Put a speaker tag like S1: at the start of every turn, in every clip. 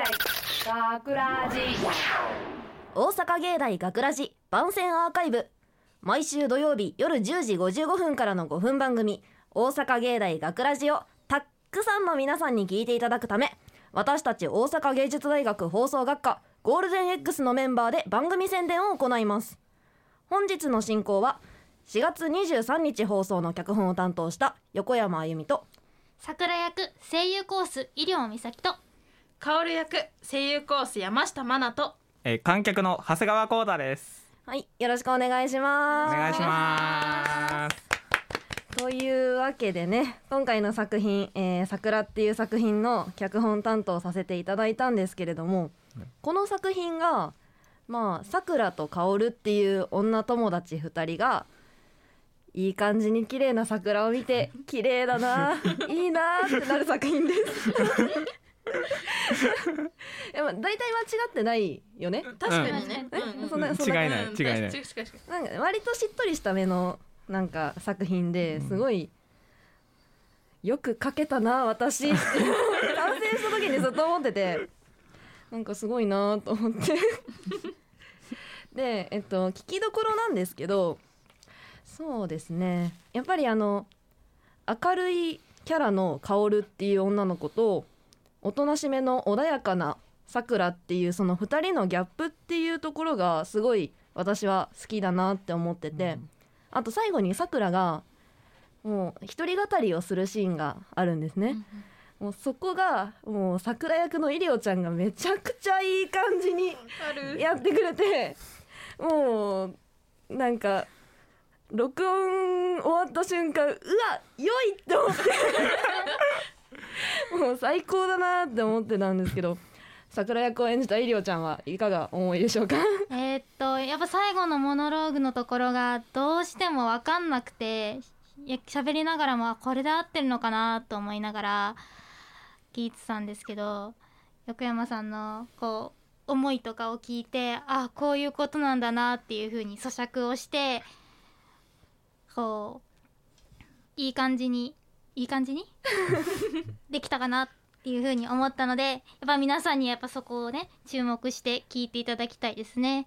S1: 大学ラジ。
S2: 大阪芸大学ラジ番宣アーカイブ。毎週土曜日夜10時55分からの5分番組「大阪芸大学ラジをたっくさんの皆さんに聞いていただくため私たち大阪芸術大学放送学科ゴールデン X のメンバーで番組宣伝を行います。本日の進行は4月23日放送の脚本を担当した横山あゆみと
S3: 桜役声優コース医療美咲と
S4: 薫役声優コース山下真奈と
S5: えー観客の長谷川光太です。
S2: はいよろしくお願いし
S5: お
S2: ます
S5: 願いします。
S2: というわけでね今回の作品「えー、桜」っていう作品の脚本担当させていただいたんですけれどもこの作品がまあさくらと薫っていう女友達2人がいい感じに綺麗な桜を見て綺麗だな いいなってなる作品です。でも大体間違ってないよね？
S4: 確かに。ね、
S2: え？
S4: うんうん
S2: そんなそん
S5: 違い
S2: な
S5: ない違いない。
S4: 違う違う違う
S2: なんか割としっとりした目のなんか作品ですごい、よく描けたな私。っ て完成した時にずっと思ってて。なんかすごいなと思って。でえっと聞きどころなんですけどそうですね。やっぱりあの明るいキャラの薫っていう女の子とおとなしめの穏やかなさくらっていうその2人のギャップっていうところがすごい私は好きだなって思ってて、あと最後にさくらがもう一人語りをするシーンがあるんですね。もうそこがもう桜役のイリオちゃんがめちゃくちゃいい感じにやってくれてもうなんか録音終わった瞬間うわ良いって思って もう最高だなって思ってたんですけど桜役を演じたイリオちゃんはいかが思いでしょうか？
S3: えっとやっぱ最後のモノローグのところがどうしても分かんなくていや喋りながらもこれで合ってるのかなと思いながら聞いてたんですけど横山さんのこう思いとかを聞いてあこういうことなんだなっていう風に咀嚼をしてこういい感じにいい感じに？できたかなっていう風に思ったのでやっぱ皆さんにやっぱそこをね注目して聞いていただきたいですね。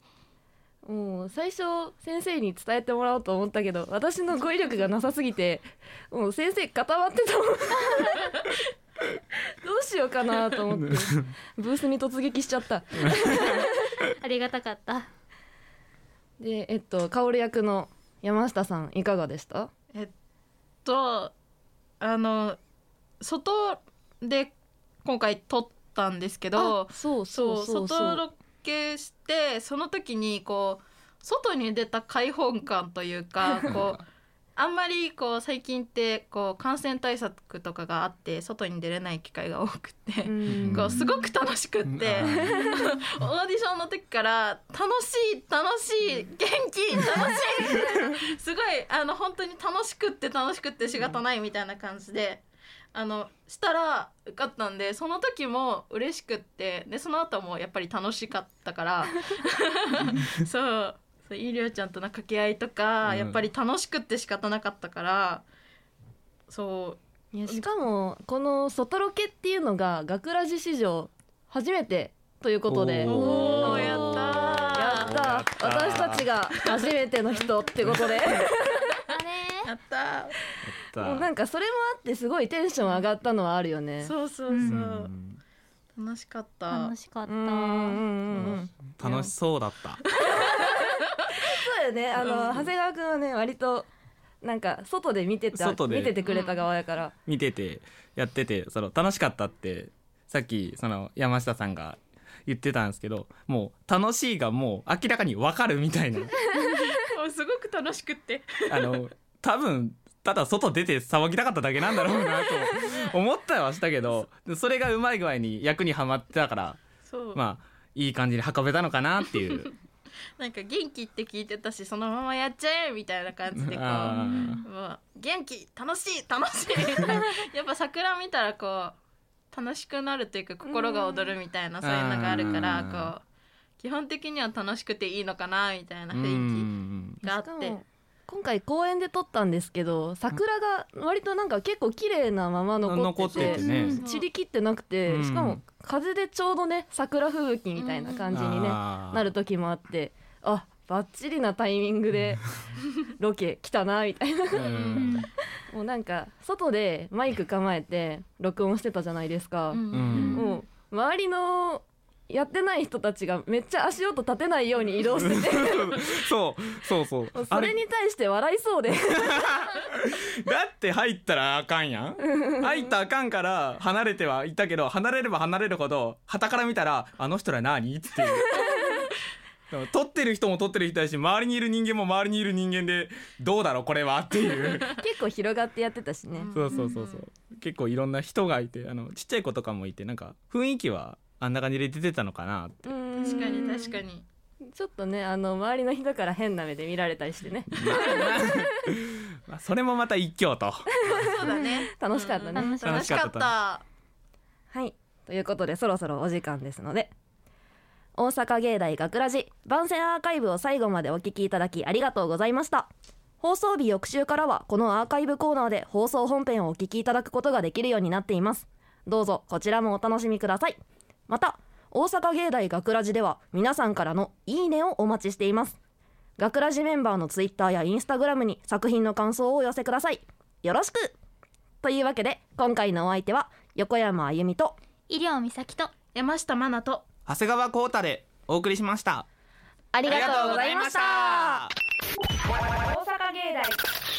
S2: もう最初先生に伝えてもらおうと思ったけど私の語彙力がなさすぎてもう先生固まってたもんどうしようかなと思ってブースに突撃しちゃった
S3: ありがたかった。
S2: でえっと薫役の山下さんいかがでした？
S4: とあの外で今回撮ったんですけど
S2: そう。
S4: そう外ロケしてその時にこう外に出た開放感というかこう あんまりこう最近ってこう感染対策とかがあって外に出れない機会が多くて。
S2: うん
S4: こうすごく楽しくって、
S5: うん
S4: オーディションの時から楽しい楽しい元気楽しいすごいあの本当に楽しくって楽しくって仕方ないみたいな感じで。あのしたら受かったんでその時も嬉しくってでその後もやっぱり楽しかったから そうそう医療ちゃんとの掛け合いとか、
S5: うん。
S4: やっぱり楽しくって仕方なかったからそう
S2: いやしかもこの外ロケっていうのが学ラジ史上初めてということで。
S5: お
S4: おーやったー。
S2: やった
S5: やった
S2: 私たちが初めての人ってことで。
S3: あれ
S4: やったー。
S2: もうなんかそれもあってすごいテンション上がったのはあるよね。
S4: そうそうそう、
S5: うん。
S4: 楽しかった。
S3: 楽しかった。
S2: うんうんうんうん
S5: 楽しそうだった。
S2: よね。あの長谷川くんはね割となんか外で見てた
S5: 外で。
S2: 見ててくれた側やから、
S5: 見ててやっててその楽しかったってさっきその山下さんが言ってたんですけどもう楽しいがもう明らかに分かるみたいな。
S4: もうすごく楽しくって。
S5: あの多分ただ外出て騒ぎたかっただけなんだろうなと思ったりはしたけどそれがうまい具合に役にはまってたから
S4: そう、
S5: まあいい感じに運べたのかなっていう
S4: なんか元気って聞いてたしそのままやっちゃえみたいな感じでこうもう元気楽しい楽しい。やっぱ桜見たらこう楽しくなるというか心が躍るみたいなそういうのがあるから
S5: うん
S4: こう基本的には楽しくていいのかなみたいな
S5: う
S4: 雰囲
S5: ん。
S4: 気があって。
S2: 今回公園で撮ったんですけど桜が割となんか結構綺麗なまま残
S5: 残
S2: ってて
S5: っててね。
S3: うん。
S2: 散りきってなくて、
S5: うん。
S2: しかも風でちょうどね桜吹雪みたいな感じにね、なる時もあってあバッチリなタイミングで ロケ来たなみたいな。
S5: うん。
S2: もうなんか外でマイク構えて録音してたじゃないですか、もう周りのやってない人たちがめっちゃ足音立てないように移動してて。
S5: そうそうそう。
S2: それに対して笑いそうで。
S5: だって入ったらあかんやん。入ったらあかんから離れてはいたけど離れれば離れるほど旗から見たら「あの人ら何?」って 撮ってる人も撮ってる人だし周りにいる人間も周りにいる人間でどうだろうこれは？っていう。
S2: 結構広がってやってたしね、
S5: そうそうそうそう。結構いろんな人がいてあのちっちゃい子とかもいてなんか雰囲気はあんな感じで出てたのかなって。
S2: うん。
S4: 確かに確かに。
S2: ちょっとねあの周りの人から変な目で見られたりしてね。
S5: まあ それもまた一興と。
S4: そうだね。
S2: 楽しかったね、
S3: 楽しかっ
S4: 楽しかった
S2: はい。ということでそろそろお時間ですので。大阪芸大学ラジ番宣アーカイブを最後までお聞きいただきありがとうございました。放送日翌週からはこのアーカイブコーナーで放送本編をお聞きいただくことができるようになっています。どうぞこちらもお楽しみくださいまた大阪芸大学ラジでは皆さんからのいいねをお待ちしています。学ラジメンバーのツイッターやインスタグラムに作品の感想をお寄せください。よろしく。というわけで今回のお相手は横山あゆみと
S3: 医療美咲と
S4: 山下真奈と
S5: 長谷川浩太でお送りしました。
S2: ありがとうございました。
S5: あ
S1: 大阪芸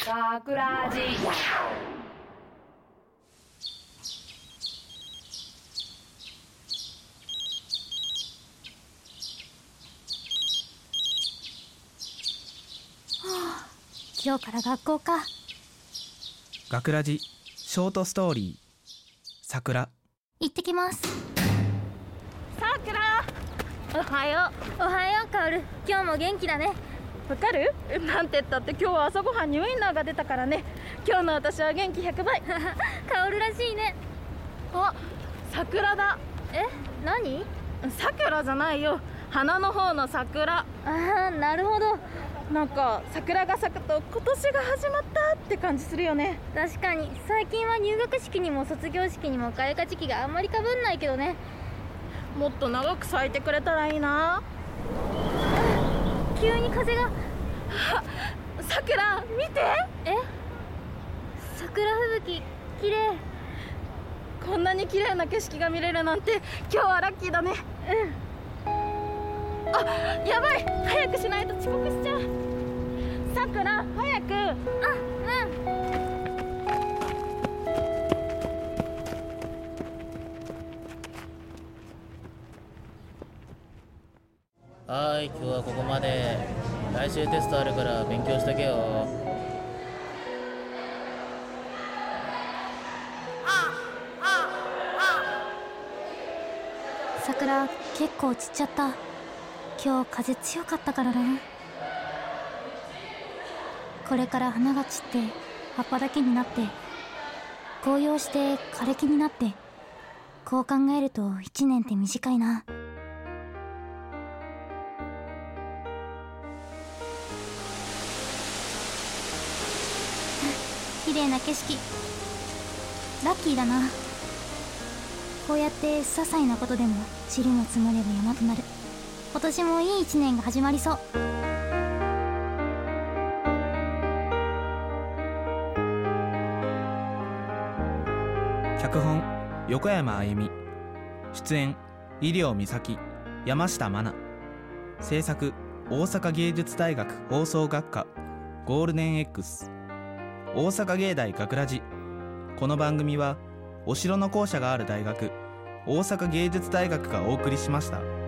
S1: 大学ラジ
S3: 今日から学校か。
S5: 学ラジショートストーリー桜。
S3: 行ってきます。
S6: さくらおはよ
S3: おはようカオル。今日も元気だね。
S6: うわかる？なんて言ったって今日は朝ごはんにウインナーが出たからね。今日の私は元気100倍。
S3: カオルらしいね。
S6: あ桜だ。
S3: え何？
S6: 桜じゃないよ。花の方の桜。
S3: ああなるほど
S6: なんか桜が咲くと今年が始まったって感じするよね。
S3: 確かに。最近は入学式にも卒業式にも開花時期があんまりかぶんないけどね。
S6: もっと長く咲いてくれたらいいな。
S3: 急に風が。
S6: 桜見て。
S3: え？桜吹雪綺麗。
S6: こんなに綺麗な景色が見れるなんて今日はラッキーだね。うんあやばい。早くしないと遅刻しちゃう。さくら早く。あうん。
S7: はーい今日はここまで。来週テストあるから勉強しとけよ。
S3: 桜結構散っちゃった今日風強かったからな。これから花が散って葉っぱだけになって紅葉して枯れ木になってこう考えると1年って短いな。綺麗な景色。ラッキーだな。こうやって些細なことでも塵も積もれば山となる。今年もいい一年が始まりそう。
S5: 脚本横山あゆみ。出演医療美咲山下真奈。制作大阪芸術大学放送学科ゴールデン X 大阪芸大学ラジ。この番組はお城の校舎がある大学大阪芸術大学がお送りしました。